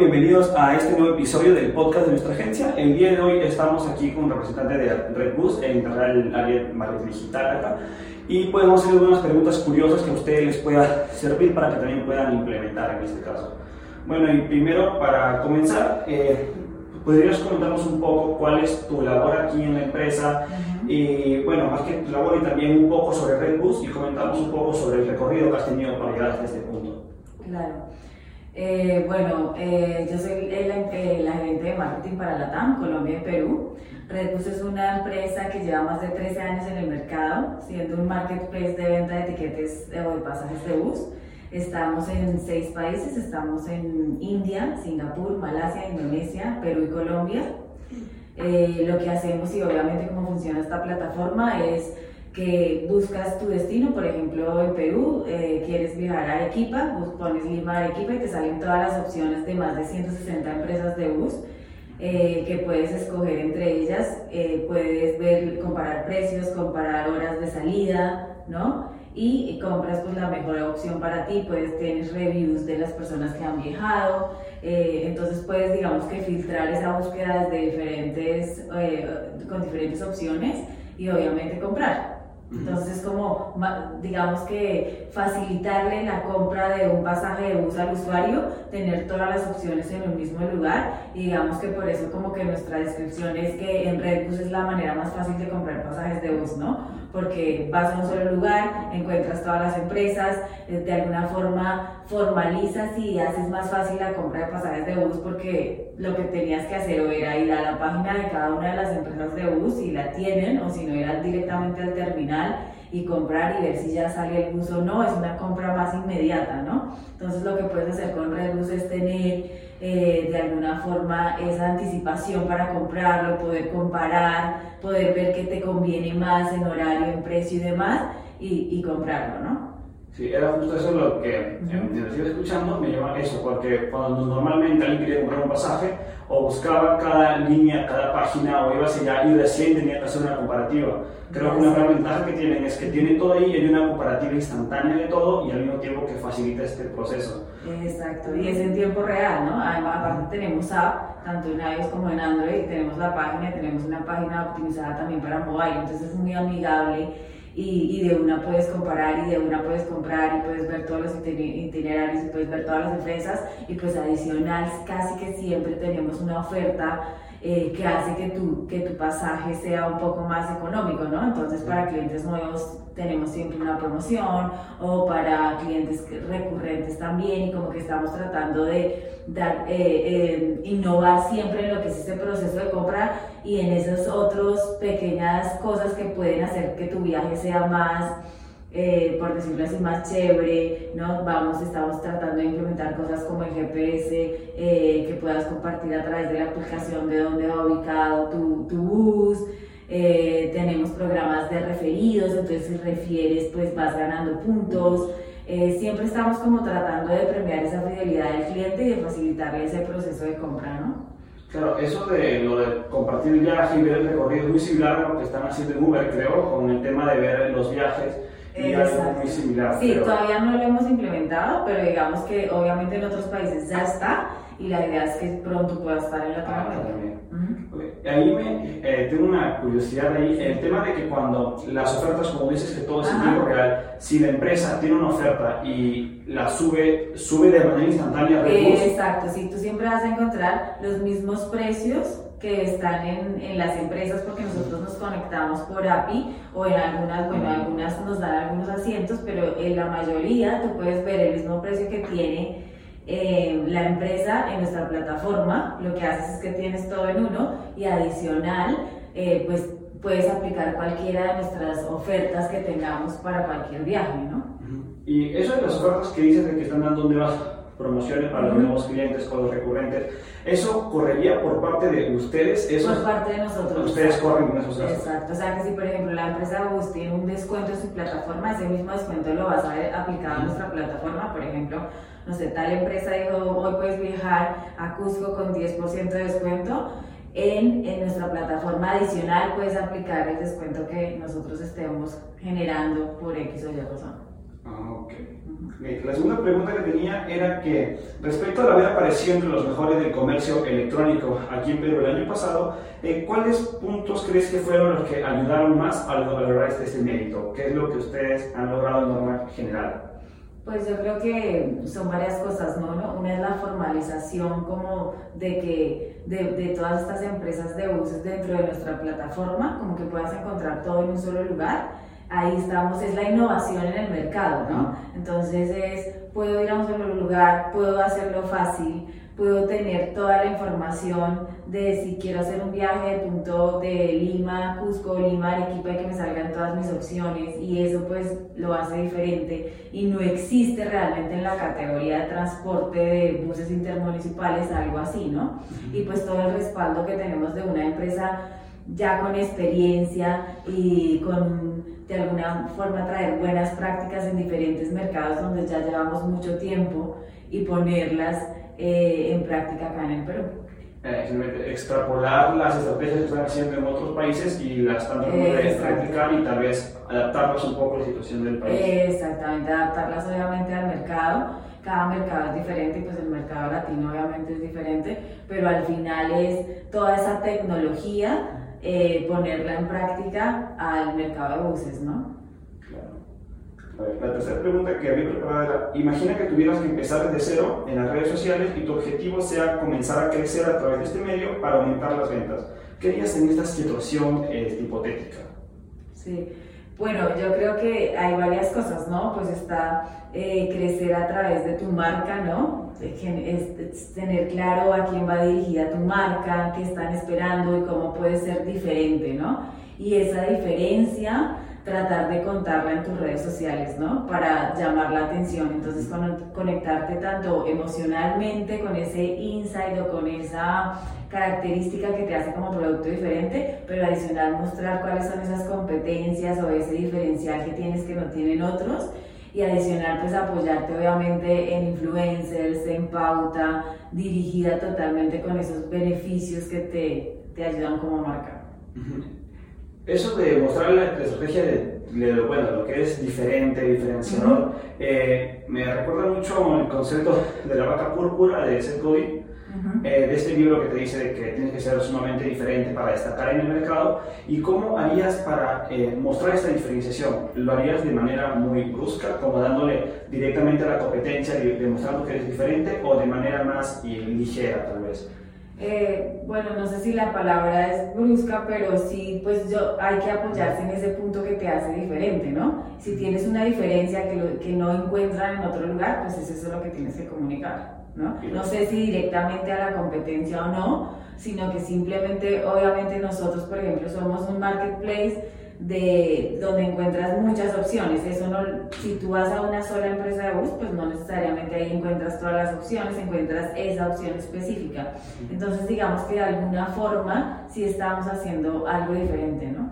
Bienvenidos a este nuevo episodio del podcast de nuestra agencia. El día de hoy estamos aquí con un representante de Redbus en el área marketing digital acá y podemos hacer algunas preguntas curiosas que a ustedes les pueda servir para que también puedan implementar en este caso. Bueno, y primero para comenzar, eh, ¿podrías comentarnos un poco cuál es tu labor aquí en la empresa? Y bueno, más que tu labor y también un poco sobre Redbus y comentamos un poco sobre el recorrido que has tenido para llegar hasta este punto. Claro. Eh, bueno, eh, yo soy la, la, gerente de marketing para Latam, Colombia y Perú. Redbus es una empresa que lleva más de 13 años en el mercado, siendo un marketplace de venta de etiquetes o de pasajes de bus. Estamos en seis países, estamos en India, Singapur, Malasia, Indonesia, Perú y Colombia. Eh, lo que hacemos y obviamente cómo funciona esta plataforma es que buscas tu destino, por ejemplo en Perú, eh, quieres viajar a Arequipa, pones Lima Arequipa y te salen todas las opciones de más de 160 empresas de bus eh, que puedes escoger entre ellas, eh, puedes ver, comparar precios, comparar horas de salida, ¿no? Y, compras pues la mejor opción para ti, puedes tener reviews de las personas que han viajado, entonces puedes digamos que filtrar esa búsqueda de diferentes, con diferentes opciones y obviamente comprar. Entonces, como, digamos que facilitarle la compra de un pasaje de bus al usuario, tener todas las opciones en un mismo lugar y digamos que por eso como que nuestra descripción es que en Redbus es la manera más fácil de comprar pasajes de bus, ¿no? Porque vas a un solo lugar, encuentras todas las empresas, eh, de alguna forma formalizas y haces más fácil la compra de pasajes de bus porque lo que tenías que hacer o era ir a la página de cada una de las empresas de bus y la tienen o si no ir directamente al terminal y comprar y ver si ya sale el bus o no, es una compra más inmediata, ¿no? Entonces lo que puedes hacer con Redbus es tener eh, de alguna forma esa anticipación para comprarlo, poder comparar, poder ver qué te conviene más en horario, en precio y demás y comprarlo, ¿no? Sí, era justo eso lo que, mientras iba escuchando, me lleva eso, porque cuando normalmente alguien quería comprar un pasaje, o buscaba cada línea, cada página, o iba hacia allá y recién tenía que hacer una comparativa. Creo que una gran ventaja que tienen es que tienen todo ahí y hay una comparativa instantánea de todo y al mismo tiempo que facilita este proceso. Exacto, y es en tiempo real, ¿no? Aparte tenemos app, tanto en iOS como en Android, tenemos la página, tenemos una página optimizada también para mobile, entonces es muy amigable y, y, de una puedes comparar y de una puedes comprar y puedes ver todos los itinerarios y puedes ver todas las empresas y pues adicional casi que siempre tenemos una oferta eh, que hace que tu, que tu pasaje sea un poco más económico, ¿no? Entonces para clientes nuevos tenemos siempre una promoción o para clientes recurrentes también y como que estamos tratando de dar, eh, eh, innovar siempre en lo que es ese proceso de compra y en esas otras pequeñas cosas que pueden hacer que tu viaje sea más eh, por decirlo así, más chévere, ¿no? Vamos, estamos tratando de implementar cosas como el GPS, eh, que puedas compartir a través de la aplicación de dónde va ubicado tu, tu bus, eh, tenemos programas de referidos, entonces si refieres, pues vas ganando puntos. siempre estamos como tratando de premiar esa fidelidad del cliente y de facilitarle ese proceso de compra, ¿no? Claro, eso de lo de compartir el viaje y ver el recorrido es muy similar a lo que están haciendo en Uber, creo, con el tema de ver los viajes y algo muy similar. Sí, todavía no lo hemos implementado, pero digamos que obviamente en otros países ya está y la idea es que pronto pueda estar en Latinoamérica. Ah, Ahí me, eh, tengo una curiosidad ahí, el tema de que cuando las ofertas, como dices que todo es en tiempo real, si la empresa tiene una oferta y la sube, sube de manera instantánea. exacto, sí, tú siempre vas a encontrar los mismos precios que están en, en, las empresas porque nosotros nos conectamos por API o en algunas, bueno, algunas nos dan algunos asientos, pero en la mayoría tú puedes ver el mismo precio que tiene eh, la empresa en nuestra plataforma. Lo que haces es que tienes todo en uno y adicional, eh, pues puedes aplicar cualquiera de nuestras ofertas que tengamos para cualquier viaje, ¿no? Y eso de las ofertas que dices de que están dando, ¿dónde vas? Promociones para los nuevos clientes con los recurrentes. ¿Eso correría por parte de ustedes? ¿Eso por parte de nosotros. Ustedes corren con esos gastos. Exacto. O sea que si, por ejemplo, la empresa Bus tiene un descuento en su plataforma, ese mismo descuento lo vas a ver aplicado a nuestra plataforma. Por ejemplo, no sé, tal empresa dijo, hoy puedes viajar a Cusco con 10% de descuento. En, en, nuestra plataforma adicional puedes aplicar el descuento que nosotros estemos generando por X o Y razón. Ah, ok. La segunda pregunta que tenía era que respecto a haber aparecido entre los mejores del comercio electrónico aquí en Perú el año pasado, eh, ¿cuáles puntos crees que fueron los que ayudaron más a lograr este, este mérito? ¿Qué es lo que ustedes han logrado en norma general? Pues yo creo que son varias cosas, ¿no? Una es la formalización como de que de, de, todas estas empresas de buses dentro de nuestra plataforma, como que puedas encontrar todo en un solo lugar. Ahí estamos, es la innovación en el mercado, ¿no? Entonces es, puedo ir a un solo lugar, puedo hacerlo fácil, puedo tener toda la información de si quiero hacer un viaje de punto de Lima, Cusco, Lima, Arequipa y que me salgan todas mis opciones y eso pues lo hace diferente y no existe realmente en la categoría de transporte de buses intermunicipales algo así, ¿no? Y pues todo el respaldo que tenemos de una empresa ya con experiencia y con de alguna forma traer buenas prácticas en diferentes mercados donde ya llevamos mucho tiempo y ponerlas eh, en práctica acá en el Perú. Eh, extrapolar las estrategias que están haciendo en otros países y las están tratando de practicar y tal vez adaptarlas un poco a la situación del país. Exactamente, adaptarlas obviamente al mercado. Cada mercado es diferente y pues el mercado latino obviamente es diferente, pero al final es toda esa tecnología eh, ponerla en práctica al mercado de buses, ¿no? La tercera pregunta que había preparado era, imagina que tuvieras que empezar desde cero en las redes sociales y tu objetivo sea comenzar a crecer a través de este medio para aumentar las ventas. ¿Qué harías en esta situación eh, hipotética? Sí, bueno, yo creo que hay varias cosas, ¿no? Pues está eh, crecer a través de tu marca, ¿no? Es, tener claro a quién va dirigida tu marca, qué están esperando y cómo puede ser diferente, ¿no? Y esa diferencia tratar de contarla en tus redes sociales, ¿no? Para llamar la atención. Entonces, conectarte tanto emocionalmente con ese insight o con esa característica que te hace como producto diferente, pero adicional mostrar cuáles son esas competencias o ese diferencial que tienes que no tienen otros y adicional pues apoyarte obviamente en influencers, en pauta, dirigida totalmente con esos beneficios que te, te ayudan como marca. Eso de mostrar la, estrategia de, bueno, lo que es diferente, diferenciador, eh, me recuerda mucho el concepto de la vaca púrpura de Seth Godin, eh, de este libro que te dice de que tienes que ser sumamente diferente para destacar en el mercado. ¿Y cómo harías para eh, mostrar esta diferenciación? ¿Lo harías de manera muy brusca, como dándole directamente a la competencia, demostrando que eres diferente, o de manera más ligera tal vez? Eh, bueno, no sé si la palabra es brusca, pero sí, pues yo hay que apoyarse en ese punto que te hace diferente, ¿no? Si tienes una diferencia que, que no encuentran en otro lugar, pues eso es lo que tienes que comunicar, ¿no? No sé si directamente a la competencia o no, sino que simplemente, obviamente nosotros, por ejemplo, somos un marketplace de donde encuentras muchas opciones. Eso no, si tú vas a una sola empresa de bus, pues no necesariamente ahí encuentras todas las opciones, encuentras esa opción específica. Entonces, digamos que de alguna forma sí estamos haciendo algo diferente, ¿no?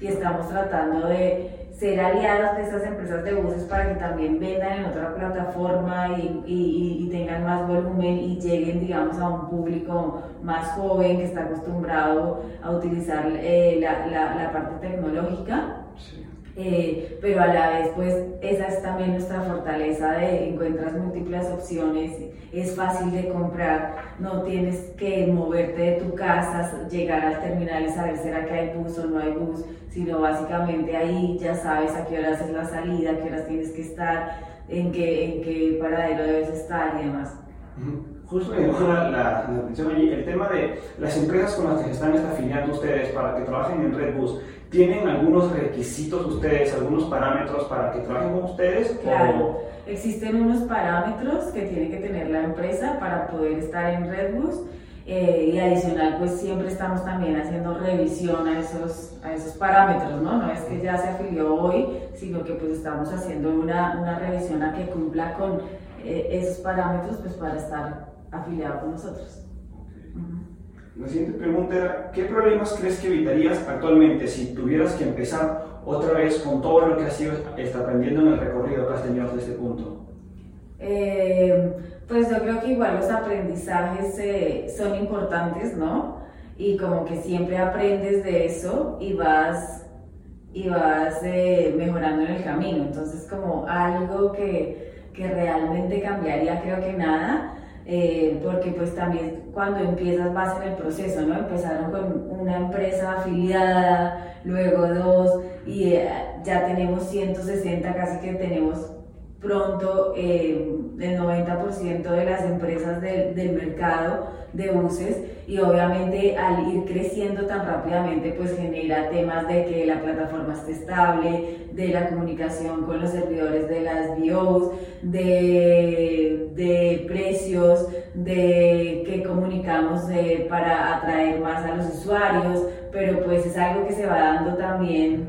Y estamos tratando de ser aliados de estas empresas de buses para que también vendan en otra plataforma y, y, tengan más volumen y lleguen, digamos, a un público más joven que está acostumbrado a utilizar eh, la, la, parte tecnológica. Eh, pero a la vez, pues esa es también nuestra fortaleza de encuentras múltiples opciones, es fácil de comprar, no tienes que moverte de tu casa, llegar al terminal y saber será que hay bus o no hay bus, sino básicamente ahí ya sabes a qué horas es la salida, qué horas tienes que estar, en qué, en qué paradero debes estar y demás. Justo me la, atención allí el tema de las empresas con las que se están afiliando ustedes para que trabajen en Redbus. ¿Tienen algunos requisitos ustedes, algunos parámetros para que trabajen con ustedes? Claro, existen unos parámetros que tiene que tener la empresa para poder estar en Redbus. Eh, y adicional, pues siempre estamos también haciendo revisión a esos, a esos parámetros, ¿no? No es que ya se afilió hoy, sino que pues estamos haciendo una, una revisión a que cumpla con eh, esos parámetros pues para estar afiliado con nosotros. La siguiente pregunta era, ¿qué problemas crees que evitarías actualmente si tuvieras que empezar otra vez con todo lo que has ido aprendiendo en el recorrido que has tenido hasta este punto? Eh, pues yo creo que igual los aprendizajes eh, son importantes, ¿no? Y como que siempre aprendes de eso y vas, y vas eh, mejorando en el camino. Entonces como algo que que realmente cambiaría creo que nada, eh, porque pues también cuando empiezas vas en el proceso, ¿no? Empezaron con una empresa afiliada, luego dos, y eh, ya tenemos 160, casi que tenemos pronto eh, el 90% de las empresas del mercado de buses y obviamente al ir creciendo tan rápidamente pues genera temas de que la plataforma esté estable, de la comunicación con los servidores de las BOs, de, de precios, de que comunicamos eh, para atraer más a los usuarios, pero pues es algo que se va dando también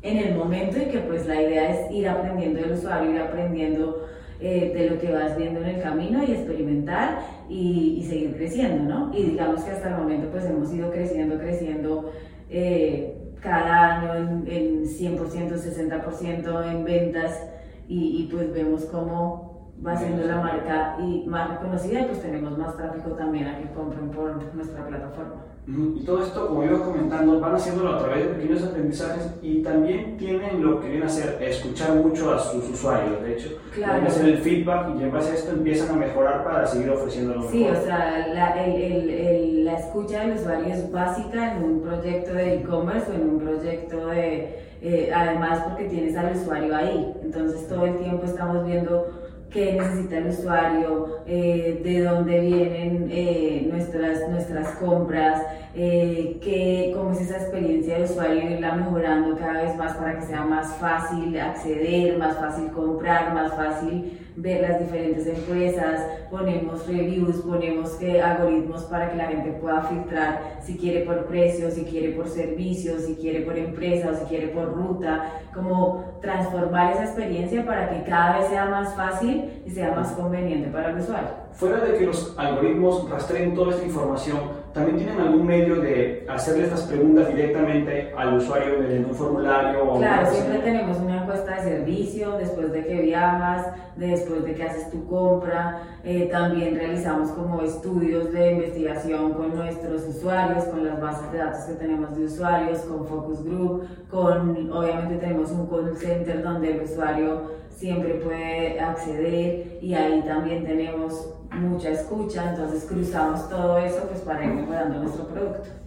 en el momento y que pues la idea es ir aprendiendo del usuario, ir aprendiendo eh, de lo que vas viendo en el camino y experimentar y, seguir creciendo, ¿no? Y digamos que hasta el momento pues hemos ido creciendo, creciendo eh, cada año en, en 100%, 60% en ventas y, y pues vemos cómo va siendo la marca y más reconocida y pues tenemos más tráfico también a que compren por nuestra plataforma. Y todo esto, como iba comentando, van haciéndolo a través de pequeños aprendizajes y también tienen lo que viene a hacer, escuchar mucho a sus usuarios, de hecho. Claro. hacer el feedback y en base a esto empiezan a mejorar para seguir ofreciendo lo mejor. Sí, o sea, la, el, el, la escucha del usuario es básica en un proyecto de e-commerce o en un proyecto de... Eh, además porque tienes al usuario ahí, entonces todo el tiempo estamos viendo qué necesita el usuario, eh, de dónde vienen eh, nuestras, nuestras compras, eh, qué, cómo es esa experiencia de usuario, irla mejorando cada vez más para que sea más fácil acceder, más fácil comprar, más fácil ver las diferentes empresas, ponemos reviews, ponemos algoritmos para que la gente pueda filtrar si quiere por precio, si quiere por servicio, si quiere por empresa o si quiere por ruta, como transformar esa experiencia para que cada vez sea más fácil y sea más conveniente para el usuario. Fuera de que los algoritmos rastreen toda esta información, ¿También tienen algún medio de hacerle estas preguntas directamente al usuario mediante un formulario? O claro, siempre tenemos una encuesta de servicio después de que viajas, después de que haces tu compra. Eh, también realizamos como estudios de investigación con nuestros usuarios, con las bases de datos que tenemos de usuarios, con focus group, con obviamente tenemos un call center donde el usuario siempre puede acceder y ahí también tenemos mucha escucha, entonces cruzamos todo eso pues para ir mejorando nuestro producto.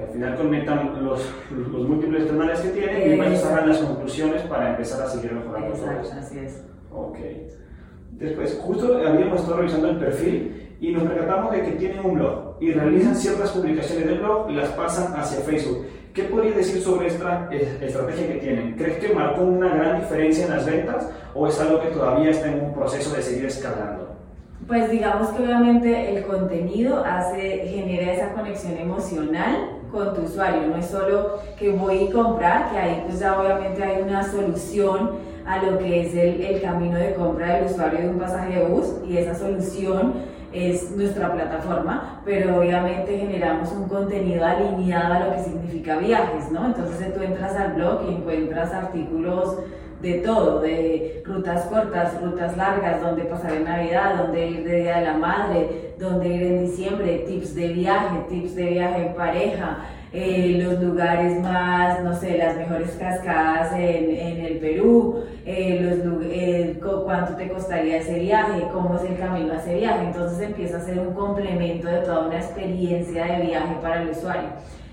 Al final conectan los, los múltiples canales que tienen y después sacan las conclusiones para empezar a seguir mejorando Exacto, así es. Ok. Después, justo habíamos estado revisando el perfil y nos percatamos de que tienen un blog y realizan ciertas publicaciones del blog y las pasan hacia Facebook. ¿Qué podrías decir sobre esta estrategia que tienen? ¿Crees que marcó una gran diferencia en las ventas o es algo que todavía está en un proceso de seguir escalando? Pues digamos que obviamente el contenido hace, genera esa conexión emocional con tu usuario, no es solo que voy a comprar, que ahí pues ya obviamente hay una solución a lo que es el, el camino de compra del usuario de un pasaje de bus y esa solución es nuestra plataforma, pero obviamente generamos un contenido alineado a lo que significa viajes, ¿no? Entonces tú entras al blog y encuentras artículos de todo, de rutas cortas, rutas largas, donde pasar en Navidad, donde ir de Día de la Madre, donde ir en diciembre, tips de viaje, tips de viaje en pareja, eh, los lugares más, no sé, las mejores cascadas en, en el Perú, eh, los, eh, cuánto te costaría ese viaje, cómo es el camino a ese viaje. Entonces empieza a ser un complemento de toda una experiencia de viaje para el usuario.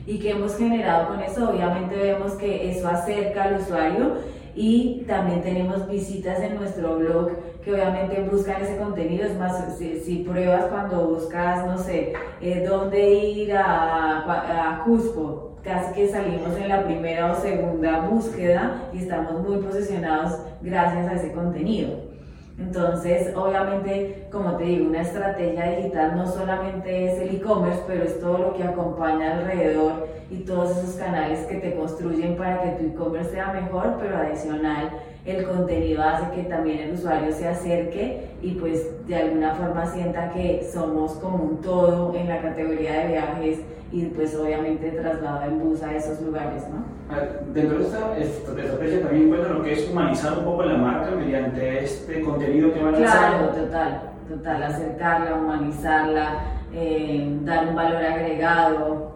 ¿Y que hemos generado con eso? Obviamente vemos que eso acerca al usuario y también tenemos visitas en nuestro blog que obviamente buscan ese contenido. Es más, si, pruebas cuando buscas, no sé, eh, dónde ir a, a Cusco, casi que salimos en la primera o segunda búsqueda y estamos muy posicionados gracias a ese contenido. Entonces, obviamente, como te digo, una estrategia digital no solamente es el e-commerce, pero es todo lo que acompaña alrededor y todos esos canales que te construyen para que tu e-commerce sea mejor, pero adicional el contenido hace que también el usuario se acerque y pues de alguna forma sienta que somos como un todo en la categoría de viajes y pues obviamente traslado en bus a esos lugares, ¿no? Dentro de esta estrategia también encuentro lo que es humanizar un poco la marca mediante este contenido que van a. Claro, total, total, acercarla, humanizarla, eh, dar un valor agregado,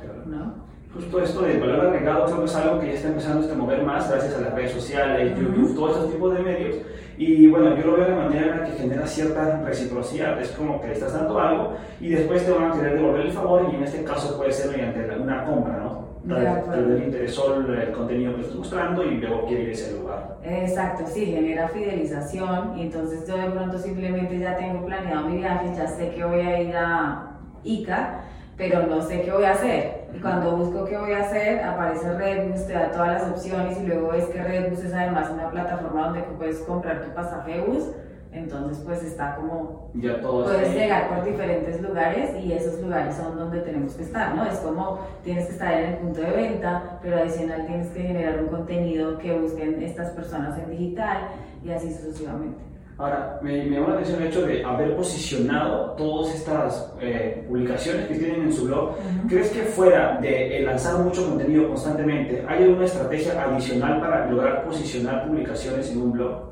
justo esto del valor agregado creo que es algo que ya está empezando a mover más gracias a las redes sociales, YouTube, todos esos tipos de medios. Y bueno, yo lo veo de manera que genera cierta reciprocidad. Es como que le estás dando algo y después te van a querer devolver el favor y en este caso puede ser mediante una compra, ¿no? Tal vez le interesó el contenido que estás mostrando y luego quiere ir a ese lugar. Exacto, sí, genera fidelización y entonces yo de pronto simplemente ya tengo planeado mi viaje, ya sé que voy a ir a Ica, pero no sé qué voy a hacer. Y cuando busco qué voy a hacer, aparece Redbus, te da todas las opciones y luego ves que Redbus es además una plataforma donde puedes comprar tu pasaje bus entonces, pues está como. Ya todo Puedes llegar por diferentes lugares y esos lugares son donde tenemos que estar, ¿no? Es como tienes que estar en el punto de venta, pero adicional tienes que generar un contenido que busquen estas personas en digital y así sucesivamente. Ahora, me, me llama la atención el hecho de haber posicionado todas estas eh, publicaciones que tienen en su blog. ¿Crees que fuera de lanzar mucho contenido constantemente, hay alguna estrategia adicional para lograr posicionar publicaciones en un blog?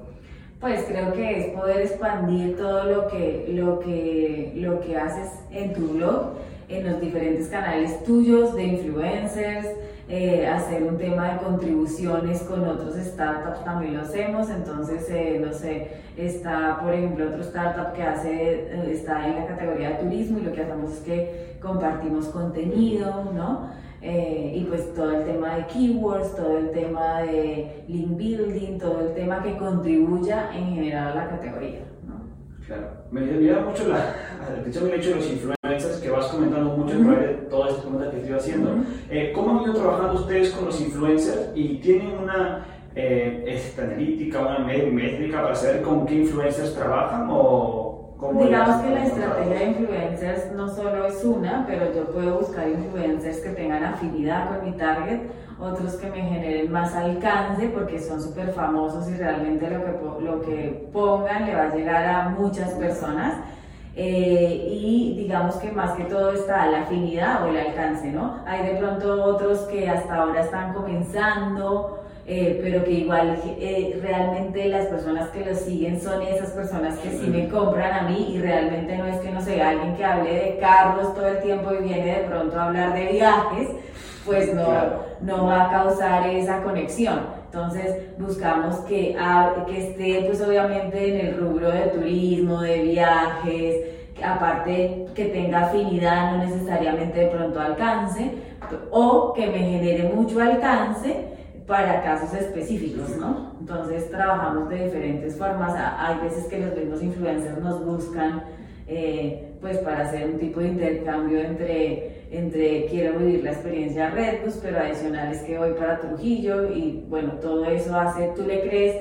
Pues creo que es poder expandir todo lo que, lo que, lo que haces en tu blog, en los diferentes canales tuyos de influencers, eh, hacer un tema de contribuciones con otros startups también lo hacemos, entonces, eh, no sé, está, por ejemplo, otro startup que hace, eh, está en la categoría de turismo y lo que hacemos es que compartimos contenido, ¿no? Eh, y pues todo el tema de keywords, todo el tema de link building, todo el tema que contribuya en general a la categoría. ¿no? Claro, me llama mucho la atención el hecho de los influencers que vas comentando mucho uh de todas estas preguntas que estoy haciendo. Eh, ¿Cómo han ido trabajando ustedes con los influencers y tienen una eh, esta analítica, una métrica para saber con qué influencers trabajan o Digamos que la estrategia de influencers no solo es una, pero yo puedo buscar influencers que tengan afinidad con mi target, otros que me generen más alcance porque son súper famosos y realmente lo que, lo que pongan le va a llegar a muchas personas. Eh, y digamos que más que todo está la afinidad o el alcance, ¿no? Hay de pronto otros que hasta ahora están comenzando eh, pero que igual eh, realmente las personas que lo siguen son esas personas que sí me compran a mí y realmente no es que no sea alguien que hable de carros todo el tiempo y viene de pronto a hablar de viajes, pues no, no va a causar esa conexión. Entonces buscamos que, que esté pues obviamente en el rubro de turismo, de viajes, aparte que tenga afinidad, no necesariamente de pronto alcance, o que me genere mucho alcance para casos específicos, ¿no? Entonces trabajamos de diferentes formas. Hay veces que los mismos influencers nos buscan eh, pues para hacer un tipo de intercambio entre, entre quiero vivir la experiencia Redbus, pero adicional es que voy para Trujillo y bueno, todo eso hace, tú le crees,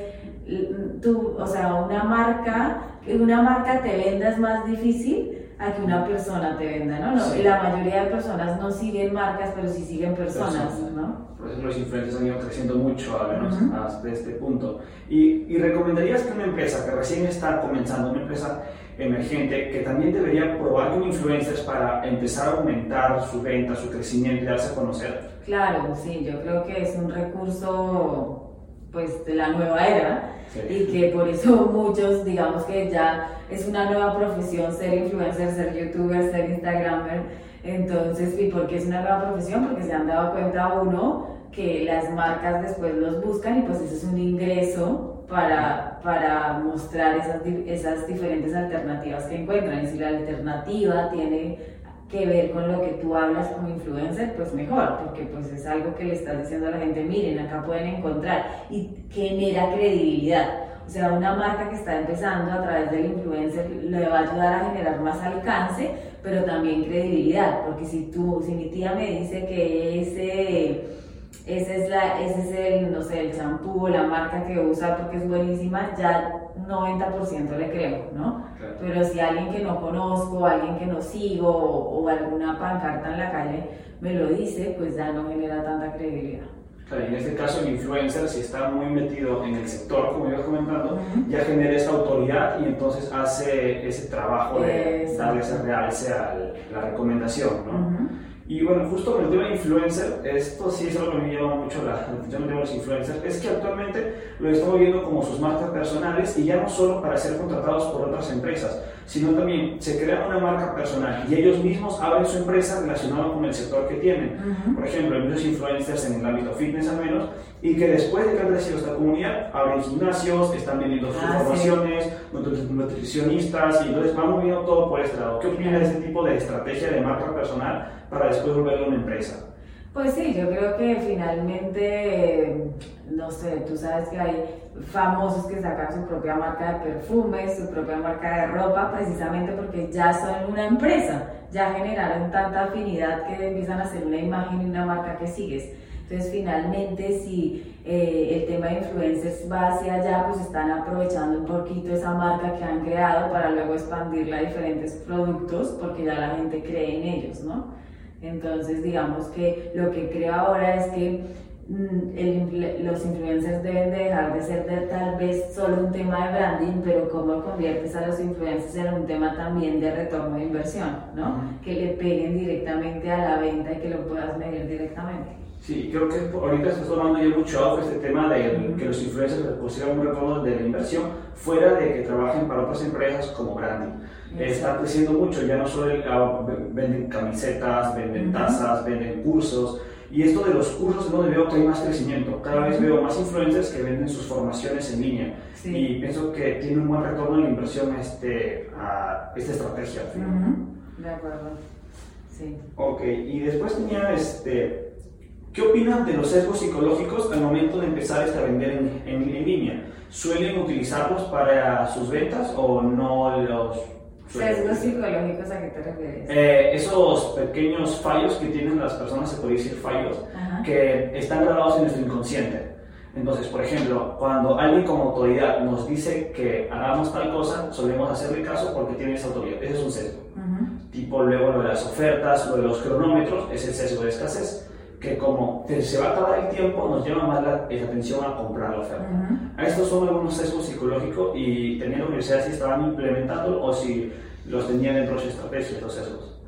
tú, o sea, una marca, que una marca te venda es más difícil a que una persona te venda, ¿no? La mayoría de personas no siguen marcas, pero sí siguen personas, ¿no? Por eso los influencers han ido creciendo mucho, al menos hasta este punto. Y, y, recomendarías que una empresa que recién está comenzando, una empresa emergente, que también debería probar con influencers para empezar a aumentar su venta, su crecimiento y darse a conocer? Claro, sí, yo creo que es un recurso pues de la nueva era y que por eso muchos digamos que ya es una nueva profesión ser influencer, ser youtuber, ser instagramer. Entonces y porque es una nueva profesión porque se han dado cuenta uno que las marcas después los buscan y pues eso es un ingreso para, para mostrar esas, esas diferentes alternativas que encuentran y si la alternativa tiene que ver con lo que tú hablas como influencer, pues mejor, porque pues es algo que le estás diciendo a la gente, miren, acá pueden encontrar y genera credibilidad. O sea, una marca que está empezando a través del influencer le va a ayudar a generar más alcance, pero también credibilidad, porque si tú, si mi tía me dice que ese ese es, la, ese es el, no sé, el champú o la marca que usa porque es buenísima, ya 90% le creo, ¿no? Pero si alguien que no conozco, alguien que no sigo o, alguna pancarta en la calle me lo dice, pues ya no genera tanta credibilidad. Claro, en este caso el influencer, si está muy metido en el sector, como iba comentando, ya genera esa autoridad y entonces hace ese trabajo de darle ese realce a la recomendación, ¿no? Y bueno, justo con el tema de influencer, esto sí es algo que me llama mucho la atención de los influencers, es que actualmente lo estamos viendo como sus marcas personales y ya no solo para ser contratados por otras empresas, sino también se crea una marca personal y ellos mismos abren su empresa relacionada con el sector que tienen. Por ejemplo, hay muchos influencers en el ámbito fitness al menos, y que después de que han crecido esta comunidad, abren gimnasios, están vendiendo sus Ah, formaciones, nutricionistas, y entonces van moviendo todo por este lado. ¿Qué opinas de este tipo de estrategia de marca personal para después volverlo una empresa? Pues sí, yo creo que finalmente, no sé, tú sabes que hay famosos que sacan su propia marca de perfumes, su propia marca de ropa, precisamente porque ya son una empresa, ya generaron tanta afinidad que empiezan a hacer una imagen y una marca que sigues. Entonces, finalmente, si eh, el tema de influencers va hacia allá, pues están aprovechando un poquito esa marca que han creado para luego expandirla a diferentes productos, porque ya la gente cree en ellos, ¿no? Entonces, digamos que lo que creo ahora es que mm, el, los influencers deben de dejar de ser de, tal vez solo un tema de branding, pero cómo conviertes a los influencers en un tema también de retorno de inversión, ¿no? Que le peguen directamente a la venta y que lo puedas medir directamente. Sí, creo que ahorita se está tomando ya mucho este tema de que los influencers consigan un retorno de la inversión fuera de que trabajen para otras empresas como branding. Está creciendo mucho, ya no solo ah, venden camisetas, venden tazas, venden cursos. Y esto de los cursos es donde veo que hay más crecimiento. Cada vez veo más influencers que venden sus formaciones en línea. Y pienso que tiene un buen retorno de la inversión este, a esta estrategia. De acuerdo. Sí. Ok, y después tenía este, ¿Qué opinan de los sesgos psicológicos al momento de empezar a vender en, en, línea? ¿Suelen utilizarlos para sus ventas o no los ¿Sesgos psicológicos a qué te refieres? Eh, esos pequeños fallos que tienen las personas, se puede decir fallos, que están grabados en nuestro inconsciente. Entonces, por ejemplo, cuando alguien como autoridad nos dice que hagamos tal cosa, solemos hacerle caso porque tiene esa autoridad. Ese es un sesgo. Tipo, luego lo de las ofertas, lo de los cronómetros, es el sesgo de escasez que como se va a acabar el tiempo, nos llama más la, atención a comprar la oferta. A estos son algunos sesgos psicológicos y teniendo curiosidad si estaban implementando o si los tenían dentro de su estrategia, estos sesgos.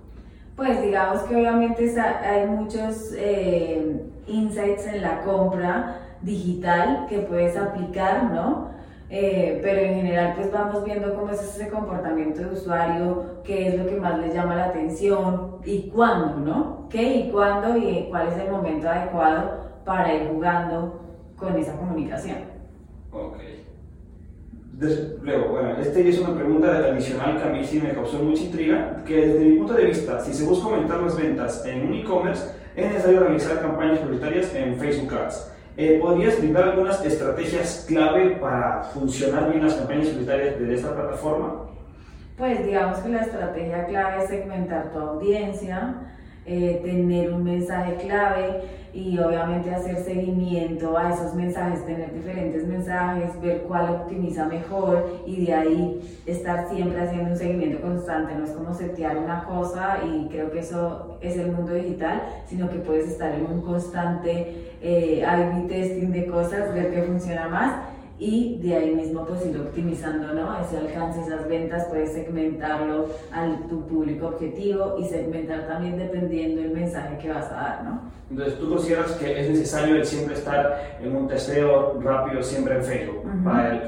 Pues digamos que obviamente hay muchos eh, insights en la compra digital que puedes aplicar, ¿no? Eh, pero en general pues vamos viendo cómo es ese comportamiento de usuario, qué es lo que más les llama la atención y cuándo, ¿no? ¿Qué y cuándo y cuál es el momento adecuado para ir jugando con esa comunicación. Ok. luego, bueno, esta es una pregunta adicional que a mí sí me causó mucha intriga, que desde mi punto de vista, si se busca aumentar las ventas en un e-commerce, es necesario realizar campañas publicitarias en Facebook Ads. Eh, ¿Podrías brindar algunas estrategias clave para funcionar bien las campañas publicitarias de esta plataforma? Pues digamos que la estrategia clave es segmentar tu audiencia, eh, tener un mensaje clave y obviamente hacer seguimiento a esos mensajes, tener diferentes mensajes, ver cuál optimiza mejor y de ahí estar siempre haciendo un seguimiento constante. No es como setear una cosa y creo que eso es el mundo digital, sino que puedes estar en un constante eh, testing de cosas, ver qué funciona más y de ahí mismo pues ir optimizando ¿no? ese alcance, esas ventas, puedes segmentarlo a tu público objetivo y segmentar también dependiendo del mensaje que vas a dar. ¿no? Entonces, ¿tú consideras que es necesario siempre estar en un testeo rápido siempre en Facebook?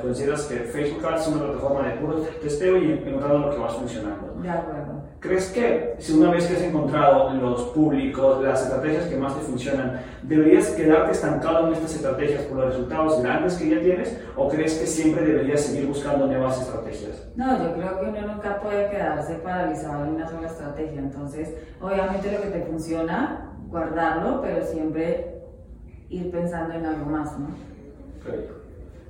¿Consideras que Facebook Ads es una plataforma de puro testeo y encontrando lo que va funcionando? De acuerdo. ¿Crees que si una vez que has encontrado los públicos, las estrategias que más te funcionan, deberías quedarte estancado en estas estrategias por los resultados grandes que ya tienes o crees que siempre deberías seguir buscando nuevas estrategias? No, yo creo que uno nunca puede quedarse paralizado en una sola estrategia. Entonces, obviamente lo que te funciona, guardarlo, pero siempre ir pensando en algo más, ¿no?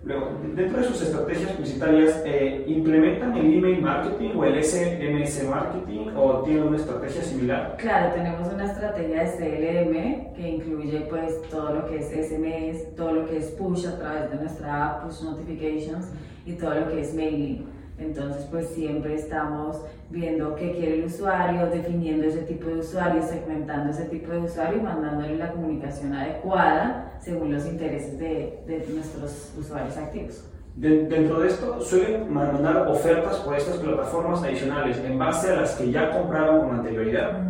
Luego, dentro de sus estrategias publicitarias, eh, ¿implementan el email marketing o el SMS marketing o tienen una estrategia similar? Claro, tenemos una estrategia de CLM que incluye pues todo lo que es SMS, todo lo que es push a través de nuestra app, push notifications y todo lo que es mailing. Entonces, pues siempre estamos viendo qué quiere el usuario, definiendo ese tipo de usuario, segmentando ese tipo de usuario y mandándole la comunicación adecuada según los intereses de, de nuestros usuarios activos. dentro de esto, suelen mandar ofertas por estas plataformas adicionales en base a las que ya compraron con anterioridad.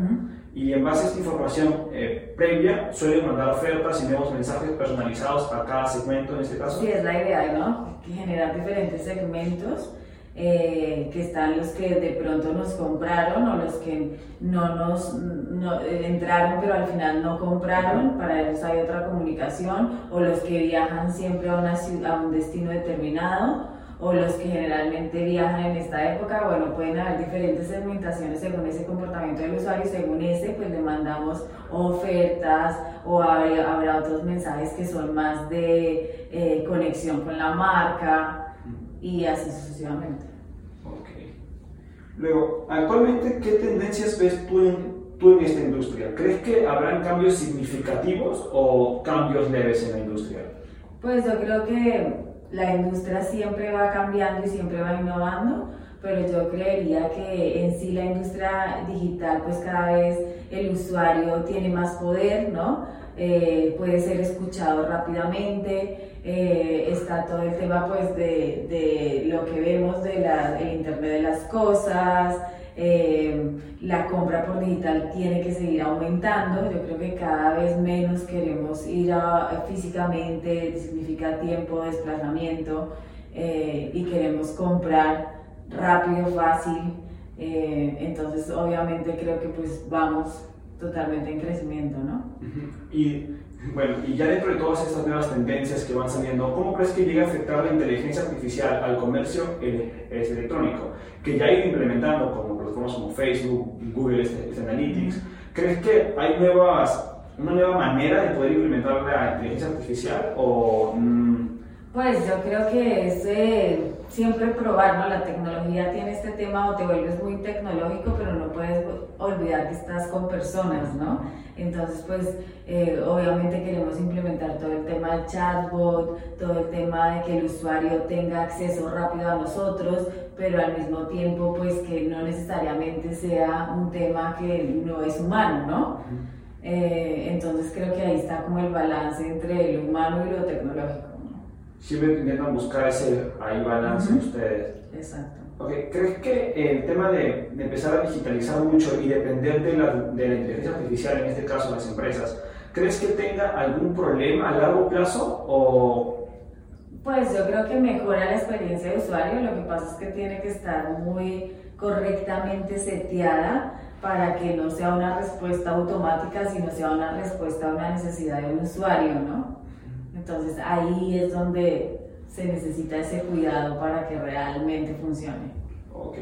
Y en base a esta información eh, previa, suelen mandar ofertas y nuevos mensajes personalizados para cada segmento en este caso. Sí, es la idea, ¿no? Generar diferentes segmentos eh, que están los que de pronto nos compraron o los que no nos eh, entraron pero al final no compraron, para ellos hay otra comunicación, o los que viajan siempre a, una ciudad, a un destino determinado, o los que generalmente viajan en esta época, bueno, pueden haber diferentes segmentaciones según ese comportamiento del usuario, según ese, pues le mandamos ofertas o habrá, otros mensajes que son más de eh, conexión con la marca y así sucesivamente. Luego, actualmente, ¿qué tendencias ves tú en, tú en esta industria? ¿Crees que habrán cambios significativos o cambios leves en la industria? Pues yo creo que la industria siempre va cambiando y siempre va innovando, pero yo creería que en sí la industria digital, pues cada vez el usuario tiene más poder, ¿no? Eh, puede ser escuchado rápidamente, eh, está todo el tema pues de, de lo que vemos de la, Internet de las Cosas, eh, la compra por digital tiene que seguir aumentando, yo creo que cada vez menos queremos ir físicamente, significa tiempo, desplazamiento y queremos comprar rápido, fácil, entonces obviamente creo que pues vamos totalmente en crecimiento, ¿no? Y bueno, y ya dentro de todas estas nuevas tendencias que van saliendo, ¿cómo crees que llega a afectar la inteligencia artificial al comercio electrónico? Que ya ha ido implementando como plataformas como Facebook, Google este, este Analytics. ¿Crees que hay nuevas, una nueva manera de poder implementar la inteligencia artificial o...? Mm? Pues yo creo que es eh, siempre probar, ¿no? La tecnología tiene este tema o te vuelves muy tecnológico, pero no puedes olvidar que estás con personas, ¿no? Entonces, pues, eh, obviamente queremos implementar todo el tema de chatbot, todo el tema de que el usuario tenga acceso rápido a nosotros, pero al mismo tiempo, pues, que no necesariamente sea un tema que no es humano, ¿no? Eh, entonces, creo que ahí está como el balance entre lo humano y lo tecnológico siempre intentan buscar ese ahí balance ustedes. Exacto. Okay. ¿Crees que el tema de, de, empezar a digitalizar mucho y depender de la, de la inteligencia artificial, en este caso las empresas, ¿crees que tenga algún problema a largo plazo o...? Pues yo creo que mejora la experiencia de usuario, lo que pasa es que tiene que estar muy correctamente seteada para que no sea una respuesta automática, sino sea una respuesta a una necesidad de un usuario, ¿no? Entonces ahí es donde se necesita ese cuidado para que realmente funcione. Ok.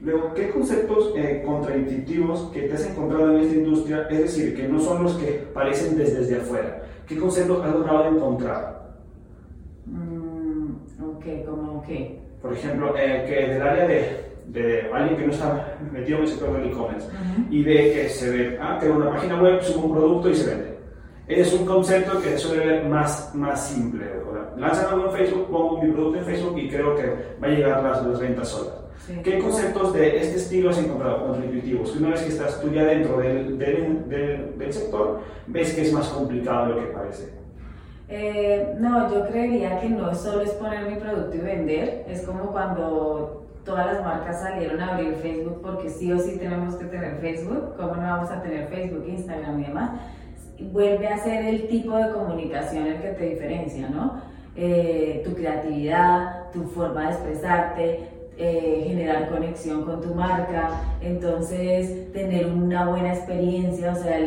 Luego, ¿qué conceptos eh, contraintuitivos que te has encontrado en esta industria, es decir, que no son los que parecen desde, desde afuera? ¿Qué conceptos has logrado encontrar? Mm, ok, ¿cómo qué? Por ejemplo, eh, que del área de, de, alguien que no está metido en el sector del e-commerce y ve que se ve, ah, tengo una página web, subo un producto y se vende es un concepto que suele ver más, más simple. Lanzan algo en Facebook, pongo mi producto en Facebook y creo que va a llegar las, las ventas solas. ¿Qué conceptos de este estilo has encontrado contraintuitivos? Una vez que estás tú ya dentro del, del, del, sector, ves que es más complicado de lo que parece. Eh, no, yo creería que no solo es poner mi producto y vender, es como cuando todas las marcas salieron a abrir Facebook porque sí o sí tenemos que tener Facebook, ¿cómo no vamos a tener Facebook, Instagram y demás? Vuelve a ser el tipo de comunicación el que te diferencia, ¿no? Eh, tu creatividad, tu forma de expresarte, eh, generar conexión con tu marca, entonces tener una buena experiencia, o sea,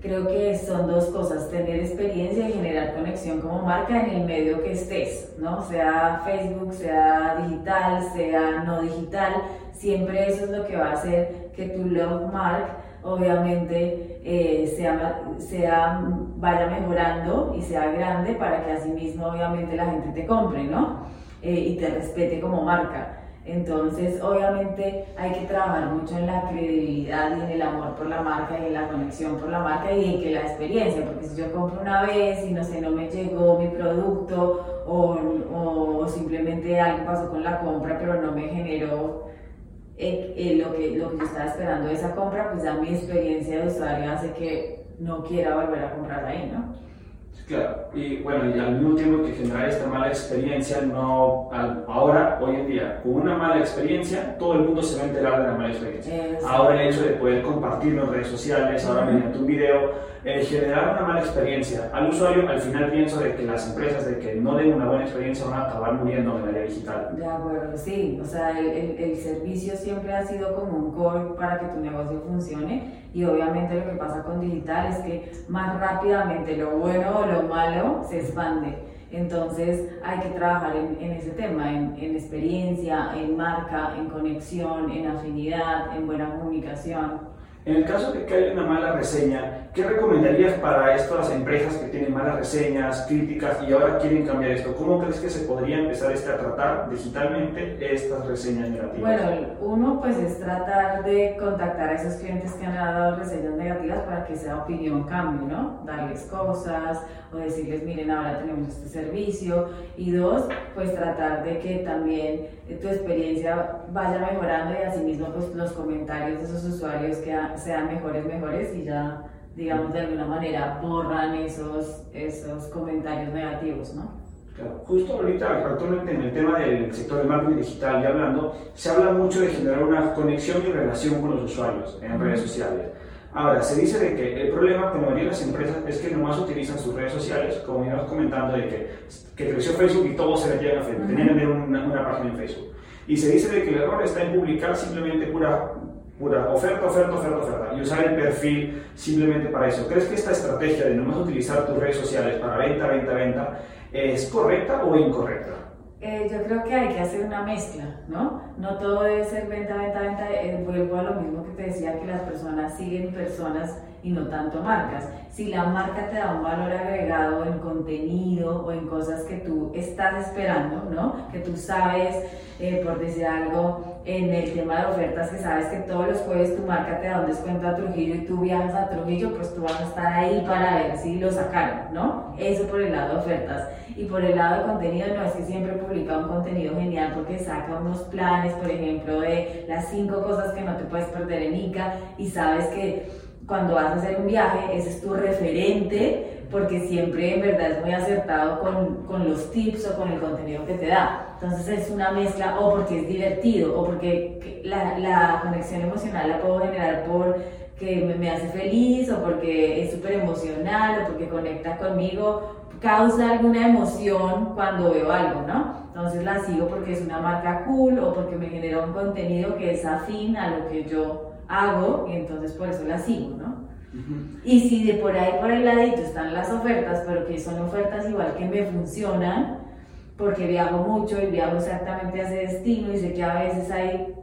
creo que son dos cosas, tener experiencia y generar conexión como marca en el medio que estés, ¿no? Sea Facebook, sea digital, sea no digital, siempre eso es lo que va a hacer que tu love mark obviamente eh, sea, sea, vaya mejorando y sea grande para que así mismo obviamente la gente te compre, ¿no? Eh, y te respete como marca. Entonces, obviamente hay que trabajar mucho en la credibilidad y en el amor por la marca y en la conexión por la marca y en que la experiencia, porque si yo compro una vez y no sé, no me llegó mi producto o, o simplemente algo pasó con la compra pero no me generó eh, eh, lo, que, lo que yo estaba esperando de esa compra, pues ya mi experiencia de usuario hace que no quiera volver a comprar ahí, ¿no? Claro, y bueno, y al mismo tiempo que generar esta mala experiencia, no, ahora, hoy en día, con una mala experiencia, todo el mundo se va a enterar de la mala experiencia. Ahora el hecho de poder compartirlo en redes sociales, ahora mediante un video, eh, generar una mala experiencia al usuario, al final pienso de que las empresas de que no den una buena experiencia van a acabar muriendo en la área digital. De acuerdo, sí, o sea, el, el, servicio siempre ha sido como un core para que tu negocio funcione. Y obviamente lo que pasa con digital es que más rápidamente lo bueno lo malo se expande. Entonces hay que trabajar en, ese tema, en, experiencia, en marca, en conexión, en afinidad, en buena comunicación. En el caso de que haya una mala reseña, ¿qué recomendarías para estas empresas que tienen malas reseñas, críticas y ahora quieren cambiar esto? ¿Cómo crees que se podría empezar este a tratar digitalmente estas reseñas negativas? Bueno, uno pues es tratar de contactar a esos clientes que han dado reseñas negativas para que sea opinión cambio, ¿no? Darles cosas o decirles, miren, ahora tenemos este servicio. Y dos, pues tratar de que también tu experiencia vaya mejorando y asimismo pues los comentarios de esos usuarios que sean mejores, mejores y ya, digamos, de alguna manera borran esos, esos comentarios negativos, ¿no? Claro. Justo ahorita, actualmente en el tema del sector del marketing digital y hablando, se habla mucho de generar una conexión y relación con los usuarios en redes sociales. Ahora, se dice de que el problema con la mayoría de las empresas es que nomás utilizan sus redes sociales, como ibas comentando, de que, que creció Facebook y todos se metían a Facebook, tenían que tener una, una, página en Facebook. Y se dice de que el error está en publicar simplemente pura pura oferta, oferta, oferta, oferta, y usar el perfil simplemente para eso. ¿Crees que esta estrategia de no más utilizar tus redes sociales para venta, venta, venta es correcta o incorrecta? Eh, yo creo que hay que hacer una mezcla, ¿no? No todo debe ser venta, venta, venta. Eh, vuelvo a lo mismo que te decía, que las personas siguen personas y no tanto marcas. Si la marca te da un valor agregado en contenido o en cosas que tú estás esperando, ¿no? Que tú sabes, eh, por decir algo, en el tema de ofertas, que sabes que todos los jueves tu marca te da un descuento a Trujillo y tú viajas a Trujillo, pues tú vas a estar ahí para ver si lo sacaron, ¿no? Eso por el lado de ofertas. Y por el lado de contenido, no es que siempre publica un contenido genial porque saca unos planes, por ejemplo, de las cinco cosas que no te puedes perder en ICA y sabes que cuando vas a hacer un viaje, ese es tu referente, porque siempre en verdad es muy acertado con, con, los tips o con el contenido que te da. Entonces es una mezcla o porque es divertido o porque la, la conexión emocional la puedo generar por que me, hace feliz o porque es súper emocional o porque conecta conmigo, causa alguna emoción cuando veo algo, ¿no? Entonces la sigo porque es una marca cool o porque me genera un contenido que es afín a lo que yo hago y entonces por eso la sigo, ¿no? Y si de por ahí por el ladito están las ofertas, pero que son ofertas igual que me funcionan, porque viajo mucho y viajo exactamente a ese destino y sé que a veces hay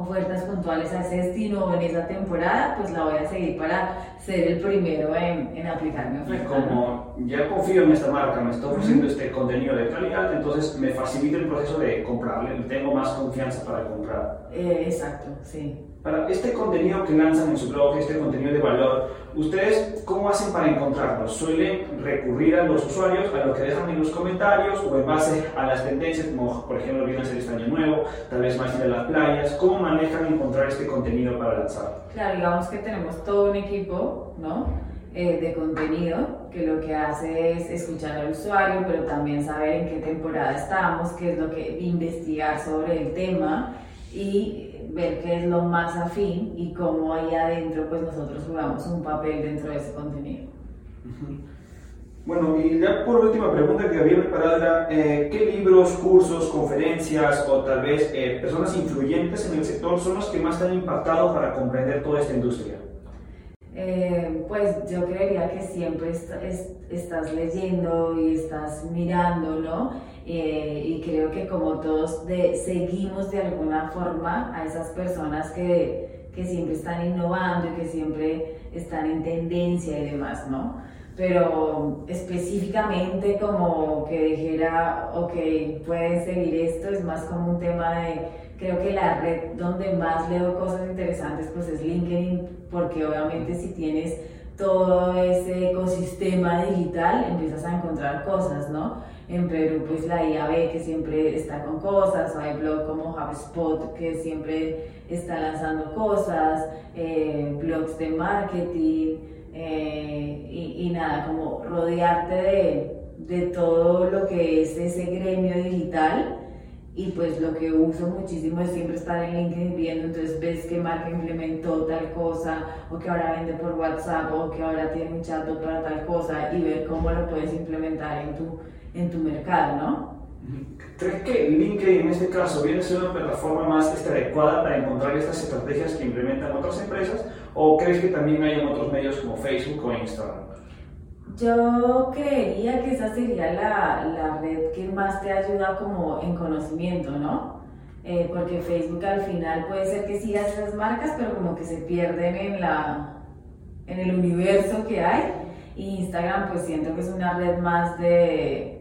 ofertas puntuales a ese destino o en esa temporada, pues la voy a seguir para ser el primero en, en aplicar mi oferta. Como ya confío en esta marca, me está ofreciendo este contenido de calidad, entonces me facilita el proceso de comprarle, tengo más confianza para comprar. Eh, exacto, sí. Para este contenido que lanzan en su blog, este contenido de valor, ¿ustedes cómo hacen para encontrarlo? ¿Suelen recurrir a los usuarios, a lo que dejan en los comentarios o en base a las tendencias, como por ejemplo viene a ser este año nuevo, tal vez más ir a las playas? ¿Cómo manejan encontrar este contenido para lanzar? Claro, digamos que tenemos todo un equipo, ¿no? Eh, de contenido que lo que hace es escuchar al usuario, pero también saber en qué temporada estamos, qué es lo que investigar sobre el tema y ver qué es lo más afín y cómo ahí adentro pues nosotros jugamos un papel dentro de ese contenido. Bueno, y ya por última pregunta que había preparado era, eh, ¿qué libros, cursos, conferencias o tal vez eh, personas influyentes en el sector son los que más te han impactado para comprender toda esta industria? Eh, pues yo creería que siempre estás leyendo y estás mirando, ¿no? Eh, y creo que como todos de, seguimos de alguna forma a esas personas que, que, siempre están innovando y que siempre están en tendencia y demás, ¿no? Pero específicamente como que dijera, ok, pueden seguir esto, es más como un tema de creo que la red donde más leo cosas interesantes pues es LinkedIn, porque obviamente si tienes todo ese ecosistema digital empiezas a encontrar cosas, ¿no? En Perú pues la IAB que siempre está con cosas, hay blog como HubSpot que siempre está lanzando cosas, eh, blogs de marketing, Eh, y, y, nada, como rodearte de, de todo lo que es ese gremio digital. Y pues lo que uso muchísimo es siempre estar en LinkedIn viendo, entonces ves que marca implementó tal cosa, o que ahora vende por WhatsApp, o que ahora tiene un chatbot para tal cosa, y ver cómo lo puedes implementar en tu, en tu mercado, ¿no? ¿Crees que LinkedIn en este caso viene a ser una plataforma más este, adecuada para encontrar estas estrategias que implementan otras empresas? ¿O crees que también hay en otros medios como Facebook o Instagram? Yo creería que esa sería la, la, red que más te ayuda como en conocimiento, ¿no? Eh, porque Facebook al final puede ser que sigas esas marcas, pero como que se pierden en, la, en el universo que hay. Y Instagram pues siento que es una red más de,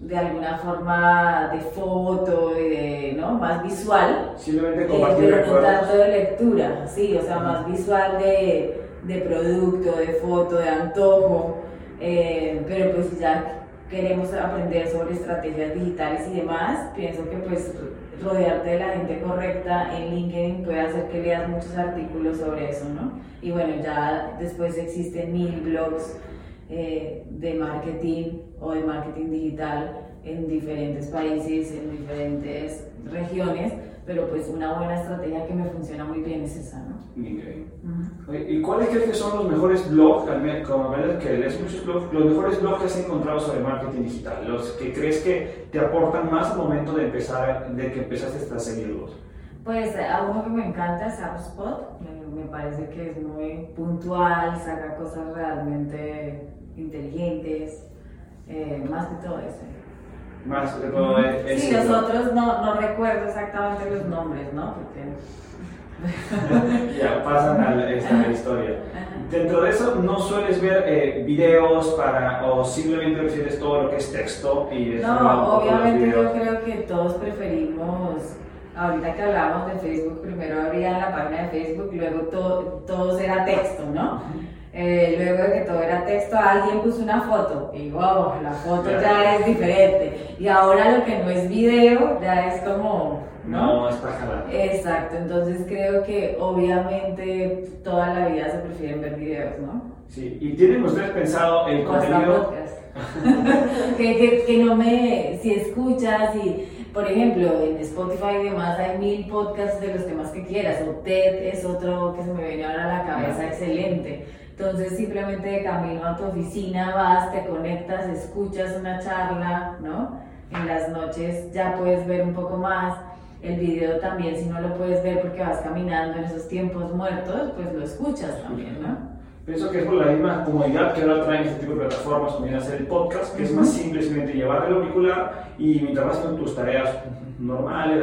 de alguna forma de foto y de, ¿no? Más visual. Simplemente eh, compartir Pero no tanto de lectura, sí, o sea, más visual de de producto, de foto, de antojo, eh, pero pues ya queremos aprender sobre estrategias digitales y demás, pienso que pues rodearte de la gente correcta en LinkedIn puede hacer que leas muchos artículos sobre eso, ¿no? Y bueno, ya después existen mil blogs eh, de marketing o de marketing digital en diferentes países, en diferentes regiones, pero pues una buena estrategia que me funciona muy bien es esa, ¿no? Increíble. ¿Y cuáles crees que son los mejores blogs, como que lees muchos blogs, los mejores blogs que has encontrado sobre marketing digital? Los que crees que te aportan más al momento de empezar, de que empezaste a seguirlos. Pues algo que me encanta es HubSpot, me, me parece que es muy puntual, saca cosas realmente inteligentes, eh, más que todo eso. Más de todo es, Sí, los otros no, no recuerdo exactamente los nombres, ¿no? Porque... ya pasan a la, historia. Dentro de eso, ¿no sueles ver eh, videos para, o simplemente prefieres todo lo que es texto? Y no, obviamente yo creo que todos preferimos, ahorita que hablamos de Facebook, primero abría la página de Facebook, luego todo, todo era texto, ¿no? Eh, luego de que todo era texto, alguien puso una foto y wow, la foto ya es diferente. Y ahora lo que no es video ya es como. No, es para Exacto, entonces creo que obviamente toda la vida se prefieren ver videos, ¿no? Sí, y tienen ustedes pensado el contenido. que, que, que no me. Si escuchas y por ejemplo, en Spotify y demás hay mil podcasts de los temas que quieras, o TED es otro que se me viene ahora a la cabeza, excelente. Entonces simplemente de camino a tu oficina vas, te conectas, escuchas una charla, ¿no? En las noches ya puedes ver un poco más. El video también, si no lo puedes ver porque vas caminando en esos tiempos muertos, pues lo escuchas también, ¿no? Pienso que es por la misma comodidad que ahora traen este tipo de plataformas, a ser el podcast, que es más simple simplemente llevar el auricular y mientras vas con tus tareas normales,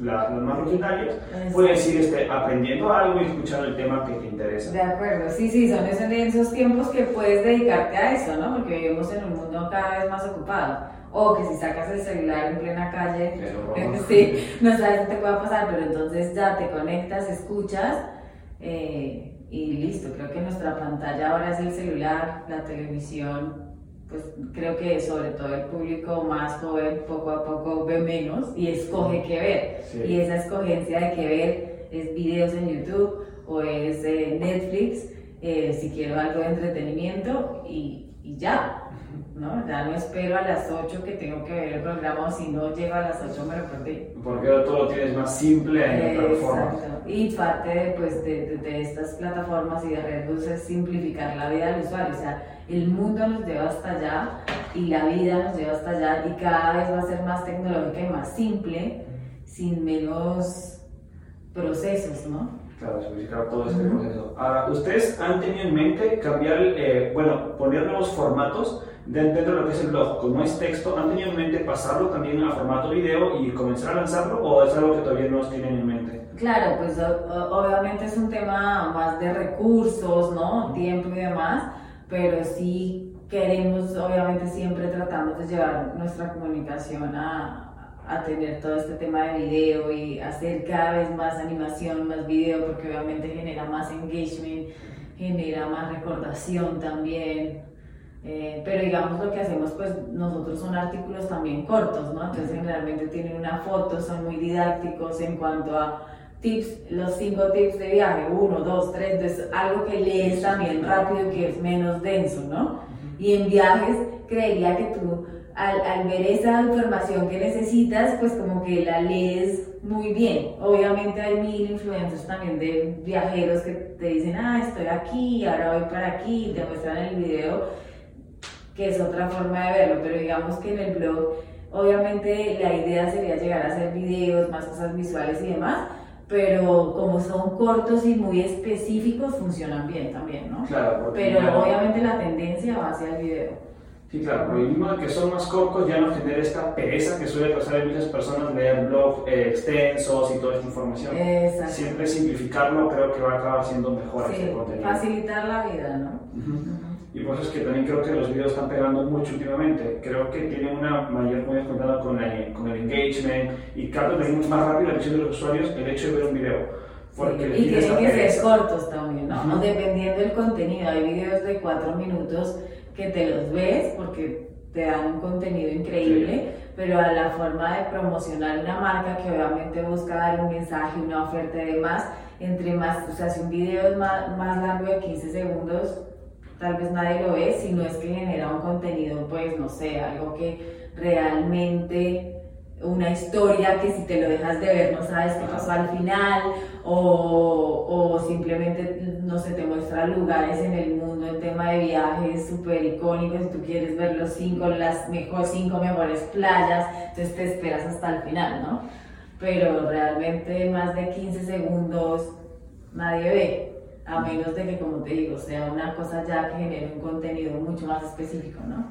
las, las más rutinarias, puedes ir este, aprendiendo algo y escuchando el tema que te interesa. De acuerdo, sí, sí, son esos tiempos que puedes dedicarte a eso, ¿no? Porque vivimos en un mundo cada vez más ocupado. O que si sacas el celular en plena calle, sí, no sabes qué te pueda pasar, pero entonces ya te conectas, escuchas eh, y listo. Creo que nuestra pantalla ahora es el celular, la televisión, pues creo que sobre todo el público más joven poco a poco ve menos y escoge qué ver. Y esa escogencia de qué ver es videos en YouTube o es eh, Netflix, eh, si quiero algo de entretenimiento y, y ya. ¿no? Ya no espero a las 8 que tengo que ver el programa o si no llego a las 8 me lo perdí. Porque todo lo tienes más simple en la plataforma. Y parte de, pues, de, de, estas plataformas y de redes es simplificar la vida del usuario. O sea, el mundo nos lleva hasta allá y la vida nos lleva hasta allá y cada vez va a ser más tecnológica y más simple, sin menos procesos, ¿no? Claro, simplificar todo este proceso. Ahora, ¿ustedes han tenido en mente cambiar, eh, bueno, poner nuevos formatos dentro de lo que es el blog? Como es texto, ¿han tenido en mente pasarlo también a formato video y comenzar a lanzarlo o es algo que todavía no tienen en mente? Claro, pues obviamente es un tema más de recursos, ¿no? Tiempo y demás, pero sí queremos, obviamente siempre tratamos de llevar nuestra comunicación a, a tener todo este tema de video y hacer cada vez más animación, más video, porque obviamente genera más engagement, genera más recordación también. Eh, pero digamos lo que hacemos, pues nosotros son artículos también cortos, ¿no? Entonces generalmente tienen una foto, son muy didácticos en cuanto a tips, los cinco tips de viaje, uno, dos, tres, entonces algo que lees también rápido que es menos denso, ¿no? Y en viajes creería que tú al, al, ver esa información que necesitas, pues como que la lees muy bien. Obviamente hay mil influencers también de viajeros que te dicen, ah, estoy aquí, ahora voy para aquí, y te muestran el video, que es otra forma de verlo, pero digamos que en el blog, obviamente la idea sería llegar a hacer videos, más cosas visuales y demás, pero como son cortos y muy específicos, funcionan bien también, ¿no? Claro, pero obviamente la tendencia va hacia el video. Sí, claro, por el mismo de que son más cortos ya no genera esta pereza que suele pasar en muchas personas leer blogs eh, extensos y toda esta información. Exacto. Siempre simplificarlo creo que va a acabar siendo mejor sí, este contenido. facilitar la vida, ¿no? Y por eso es que también creo que los videos están pegando mucho últimamente. Creo que tienen una mayor, cuidado con el, con el engagement y capta también más rápido la atención de los usuarios el hecho de ver un video. Porque Sí, y tienen que ser cortos también, ¿no? Dependiendo del contenido. Hay videos de cuatro minutos que te los ves porque te dan un contenido increíble, pero a la forma de promocionar una marca que obviamente busca dar un mensaje, una oferta y demás, entre más, o sea, si un video es más, más largo de 15 segundos, tal vez nadie lo ve, si no es que genera un contenido, pues no sé, algo que realmente una historia que si te lo dejas de ver no sabes qué pasó al final o, o simplemente no sé, te muestra lugares en el mundo en tema de viajes súper icónicos y tú quieres ver los cinco, las mejor, cinco mejores playas, entonces te esperas hasta el final, ¿no? Pero realmente más de 15 segundos nadie ve, a menos de que, como te digo, sea una cosa ya que genere un contenido mucho más específico, ¿no?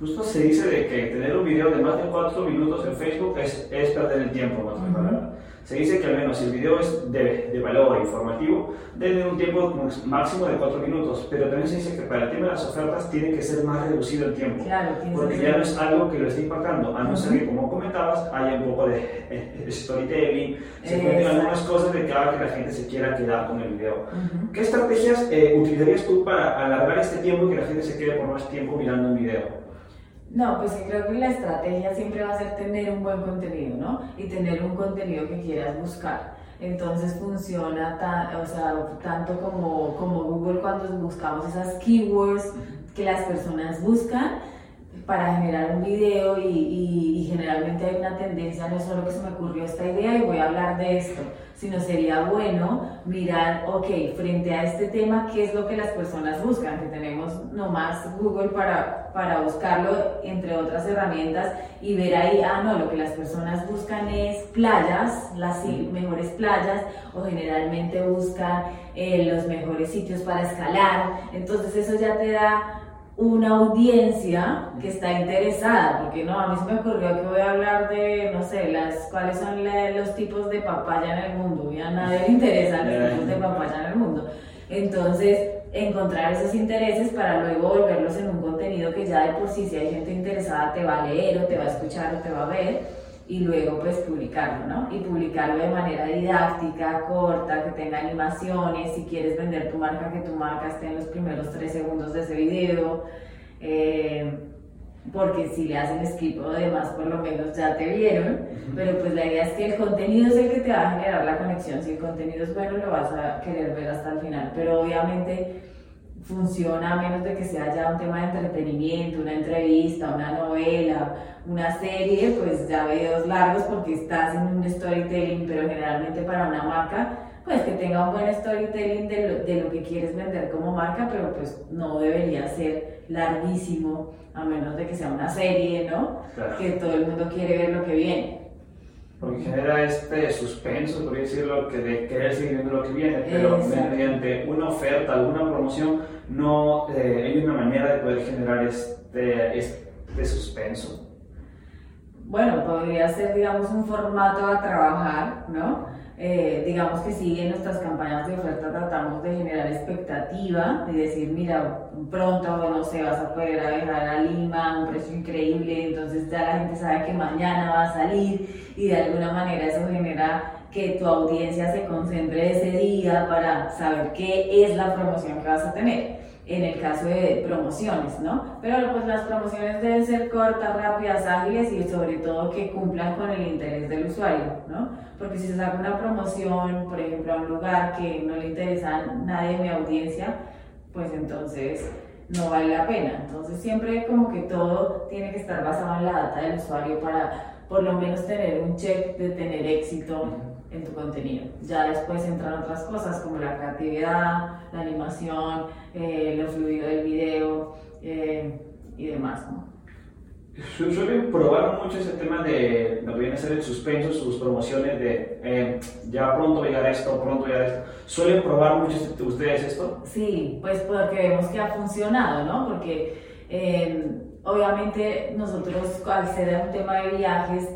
Justo se dice de que tener un video de más de 4 minutos en Facebook es, es perder el tiempo, más que Ujú. Se dice que al menos si el video es de, de valor informativo, debe tener un tiempo máximo de 4 minutos, pero también se dice que para el tema de las ofertas tiene que ser más reducido el tiempo. Claro, Porque que ya no es algo que lo esté impactando, a no ser que, como comentabas, haya un poco de eh, storytelling, se Exacto. algunas cosas de haga que la gente se quiera quedar con el video. Ujú. ¿Qué estrategias eh, utilizarías tú para alargar este tiempo y que la gente se quede por más tiempo mirando un video? No, pues creo que la estrategia siempre va a ser tener un buen contenido, ¿no? Y tener un contenido que quieras buscar. Entonces funciona o sea, tanto como, como Google cuando buscamos esas keywords que las personas buscan para generar un video y, generalmente hay una tendencia, no solo que se me ocurrió esta idea y voy a hablar de esto, sino sería bueno mirar, ok, frente a este tema, ¿qué es lo que las personas buscan? Que tenemos nomás Google para, para buscarlo, entre otras herramientas, y ver ahí, ah, no, lo que las personas buscan es playas, las mejores playas, o generalmente buscan eh, los mejores sitios para escalar. Entonces eso ya te da una audiencia que está interesada, porque no, a mí se me ocurrió que voy a hablar de, no sé, las, cuáles son la- los tipos de papaya en el mundo, y a nadie le interesan los tipos de papaya en el mundo. Entonces, encontrar esos intereses para luego volverlos en un contenido que ya de por sí, si hay gente interesada, te va a leer o te va a escuchar o te va a ver, y luego pues publicarlo, ¿no? Y publicarlo de manera didáctica, corta, que tenga animaciones, si quieres vender tu marca, que tu marca esté en los primeros tres segundos de ese video, eh, porque si le hacen skip o demás, por lo menos ya te vieron, pero pues la idea es que el contenido es el que te va a generar la conexión, si el contenido es bueno lo vas a querer ver hasta el final, pero obviamente funciona a menos de que sea ya un tema de entretenimiento, una entrevista, una novela, una serie, pues ya videos largos porque estás en un storytelling, pero generalmente para una marca, pues que tenga un buen storytelling de lo, de lo que quieres vender como marca, pero pues no debería ser larguísimo, a menos de que sea una serie, ¿no? Claro. Que todo el mundo quiere ver lo que viene. Porque genera este suspenso, por decirlo, que de querer seguir viendo lo que viene, pero Exacto. mediante una oferta, alguna promoción, no eh, hay una manera de poder generar este, este suspenso. Bueno, podría ser, digamos, un formato a trabajar, ¿no? Eh, digamos que sí, en nuestras campañas de oferta tratamos de generar expectativa y decir, mira, pronto, no sé, vas a poder viajar a Lima un precio increíble, entonces ya la gente sabe que mañana va a salir y de alguna manera eso genera que tu audiencia se concentre ese día para saber qué es la promoción que vas a tener. En el caso de promociones, ¿no? Pero pues las promociones deben ser cortas, rápidas, ágiles y sobre todo que cumplan con el interés del usuario, ¿no? Porque si se saca una promoción, por ejemplo, a un lugar que no le interesa a nadie de mi audiencia, pues entonces no vale la pena. Entonces siempre como que todo tiene que estar basado en la data del usuario para por lo menos tener un check de tener éxito en tu contenido. Ya después entran otras cosas como la creatividad, la animación, eh, lo fluido del video eh, y demás. ¿no? Suelen probar mucho ese tema de lo que viene a ser el suspenso, sus promociones de eh, ya pronto llegar esto, pronto llegar esto. ¿Suelen probar mucho ustedes esto? Sí, pues porque vemos que ha funcionado, ¿no? Porque obviamente nosotros al ser un tema de viajes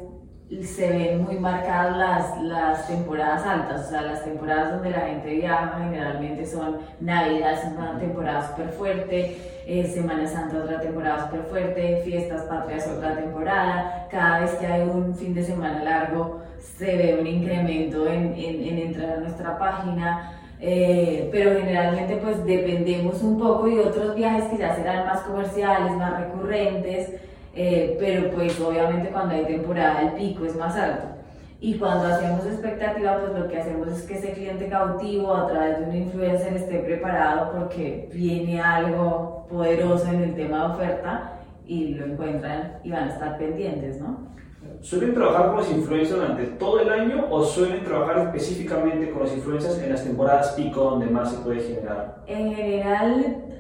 se ven muy marcadas las, las temporadas altas, o sea, las temporadas donde la gente viaja generalmente son Navidad, es una temporada súper fuerte, eh, Semana Santa otra temporada súper fuerte, Fiestas Patrias otra temporada, cada vez que hay un fin de semana largo se ve un incremento en, en, en entrar a nuestra página, eh, pero generalmente pues dependemos un poco de otros viajes que ya serán más comerciales, más recurrentes, eh, pero pues obviamente cuando hay temporada el pico es más alto. Y cuando hacemos expectativa, pues lo que hacemos es que ese cliente cautivo a través de un influencer esté preparado porque viene algo poderoso en el tema de oferta y lo encuentran y van a estar pendientes, ¿no? ¿Suelen trabajar con los influencers durante todo el año o suelen trabajar específicamente con los influencers en las temporadas pico donde más se puede generar? En general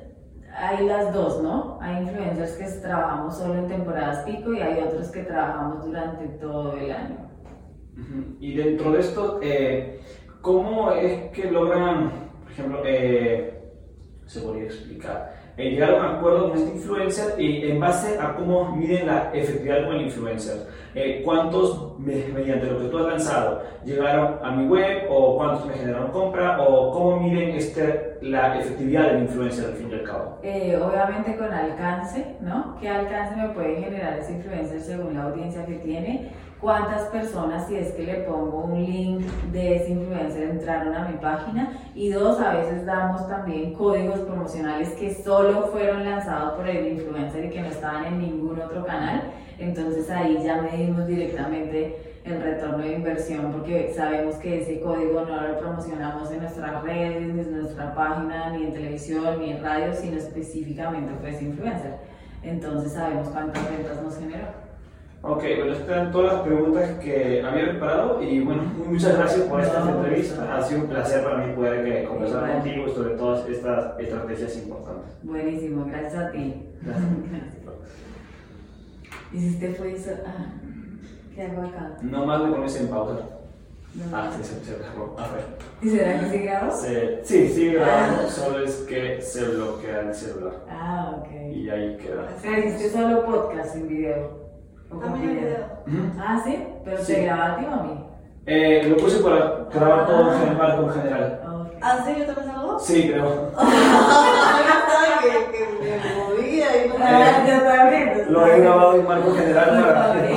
hay las dos, ¿no? Hay influencers que trabajamos solo en temporadas pico y hay otros que trabajamos durante todo el año. Y dentro de esto, eh, ¿cómo es que logran, por ejemplo, eh, se podría explicar, eh, llegar a acuerdo con este influencer y en base a cómo miden la efectividad con el influencer? Eh, cuántos mediante lo que tú has lanzado llegaron a mi web o cuántos me generaron compra o cómo miden este, la efectividad del influencer al fin y al cabo. Eh, obviamente con alcance, ¿no? ¿Qué alcance me puede generar ese influencer según la audiencia que tiene? Cuántas personas, si es que le pongo un link de ese influencer, entraron a mi página. Y dos, a veces damos también códigos promocionales que solo fueron lanzados por el influencer y que no estaban en ningún otro canal. Entonces ahí ya medimos directamente el retorno de inversión porque sabemos que ese código no lo promocionamos en nuestras redes, ni en nuestra página, ni en televisión, ni en radio, sino específicamente fue ese influencer. Entonces sabemos cuántas ventas nos generó. Ok, bueno, estas eran todas las preguntas que había preparado y bueno, muchas gracias por esta entrevista. Ha sido un placer para mí poder eh, conversar contigo sobre todas estas estrategias importantes. Buenísimo, gracias a ti. Gracias. ¿Y si usted fue eso? Ah, ¿qué hago acá? No más le pones en pausa. Ah, sí, se, se grabó. A ver. ¿Y será que sigue grabando? Sí, sigue grabando, ah. solo es que se bloquea el celular. Ah, ok. Y ahí queda. O sea, hiciste solo podcast sin video. También video. Ah, sí, pero sí. ¿te graba a ti o a mí? Eh, lo puse para grabar todo en marco en general. ¿Ah, sí? ¿Yo también salgo? Sí, que, que me. No lo he grabado en marco general para que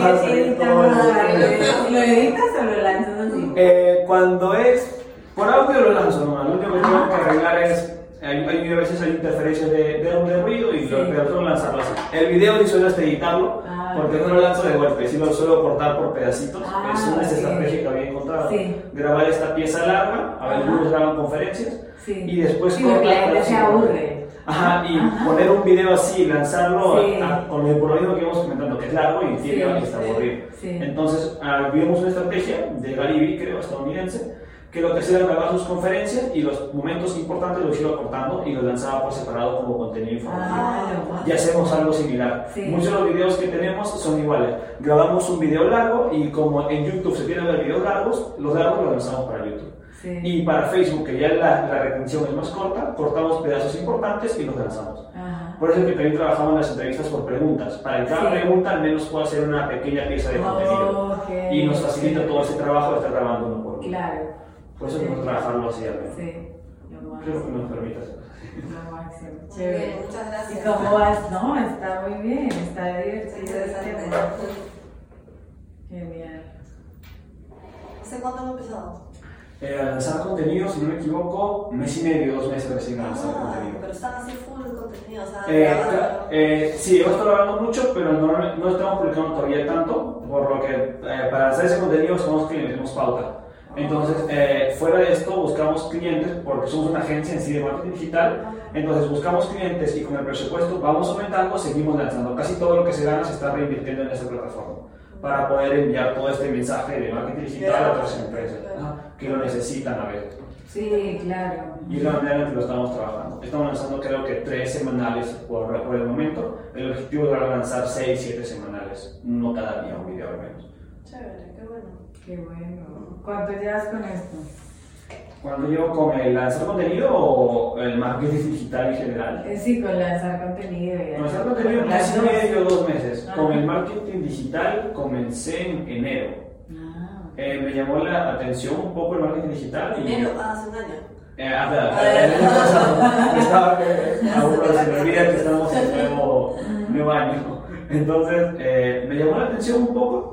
¿Lo editas o lo lanzas así? Eh, cuando es. Por audio lo lanzo, no. Lo único que tengo que arreglar es hay, hay, a veces hay interferencias de, de, de ruido y sí. lo es lanzarlo así. El video ni suelo hasta editarlo ah, porque no lo lanzo de golpe, sino lo suelo cortar por pedacitos. Ah, es una okay. estrategia que había encontrado. Sí. Grabar esta pieza larga, a ver, algunos graban conferencias sí. y después sí, cortar. la gente se aburre. Ajá, y Ajá. poner un video así, lanzarlo sí. a, a, con el, por lo mismo que íbamos comentando, que es largo y tiene sí, está aburrido. Sí. Entonces, uh, vimos una estrategia de Gary creo, estadounidense, que lo que hacía era grabar sus conferencias y los momentos importantes los iba cortando y los lanzaba por separado como contenido informativo. Ah, y hacemos algo similar. Sí. Muchos de los videos que tenemos son iguales. Grabamos un video largo y como en YouTube se tienen ver videos largos, los largos los lanzamos para YouTube. Sí. Y para Facebook, que ya la, la, retención es más corta, cortamos pedazos importantes y los lanzamos. Ajá. Por eso es que también trabajamos en las entrevistas por preguntas. Para cada Sí. pregunta al menos puedo hacer una pequeña pieza de contenido. Ok, Y nos facilita todo ese trabajo de estar grabando uno por uno. Claro. Por eso podemos trabajarlo así al menos. Sí. Lo máximo. Creo que nos permite hacer. Lo máximo. Chévere. muchas ¿Y gracias. cómo vas? No, está muy bien, está divertido. Interesante. Genial. ¿Hace cuánto hemos empezado? Eh, a lanzar contenido, si no me equivoco, mes y medio, dos meses recién a lanzar Ah, contenido. pero están así full o sea, Eh, eh, sí, hemos estado grabando mucho, pero no, no estamos publicando todavía tanto, por lo que eh, para hacer ese contenido buscamos que le metemos pauta. Entonces, eh, fuera de esto, buscamos clientes, porque somos una agencia en sí de marketing digital, entonces buscamos clientes y con el presupuesto vamos aumentando, seguimos lanzando. Casi todo lo que se gana se está reinvirtiendo en esta plataforma para poder enviar todo este mensaje de marketing digital a otras empresas ¿no? que lo necesitan a veces. Sí, claro. Y es la manera en que lo estamos trabajando. Estamos lanzando creo que tres semanales por, por el momento. El objetivo es lanzar seis, siete semanales. No cada día un video al menos. Chévere, qué bueno. Qué bueno. ¿Cuánto llevas con esto? Cuando yo con el lanzar contenido o el marketing digital en general. Eh, sí, con lanzar contenido. y Lanzar así. contenido Con casi las dos. medio, dos meses. Ajá. Con el marketing digital comencé en enero. Ah, Eh, me llamó la atención un poco el marketing digital. y- Enero, ah, hace un año. Eh, ah, claro, el año pasado. Estaba, se me olvida que estamos en nuevo, nuevo año. Entonces, eh, me llamó la atención un poco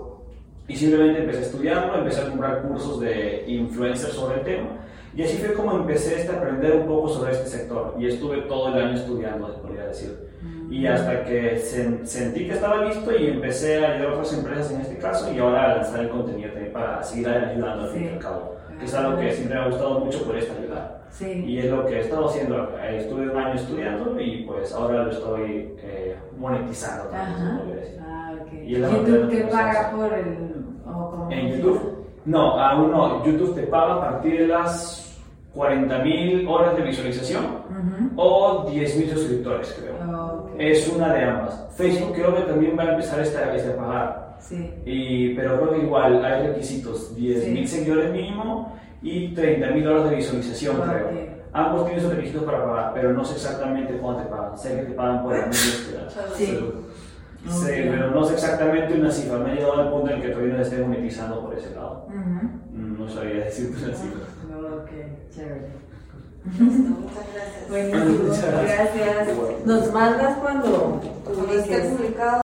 y simplemente empecé a estudiarlo, empecé a comprar cursos de influencers sobre el tema. Y así fue como empecé este, a aprender un poco sobre este sector. Y estuve todo el año estudiando, se podría decir. Y hasta que sen- sentí que estaba listo y empecé a ayudar a otras empresas en este caso y ahora a lanzar el contenido también para seguir ayudando al Sí. mercado. Que es algo que siempre me ha gustado mucho por esta ayudar. sí. Y es lo que he estado haciendo. Eh, Estuve un año estudiando y pues ahora lo estoy eh, monetizando. también, Ajá. Ah, ok. Y manera ¿YouTube lo paga por el. En? YouTube, no, aún no. YouTube te paga a partir de las 40.000 horas de visualización Ujú. o 10.000 suscriptores, creo. Ok. Es una de ambas. Facebook creo que también va a empezar esta vez a pagar. Sí. Y, pero creo que igual hay requisitos, 10.000 Sí. seguidores mínimo y 30.000 horas de visualización, Ok. creo. Ambos tienen sus requisitos para pagar, pero no sé exactamente cuánto te pagan. Sé que te pagan por el búsqueda. Sí. Sí, Ok. pero no sé exactamente una cifra. Me he llegado al punto en el que todavía no esté monetizando por ese lado. Ujú. Mm, No sabría decirte una cifra. Ok, chévere. Listo, muchas gracias. Buenísimo, Muchas gracias. gracias. Bueno. Nos mandas cuando publiques. publicado.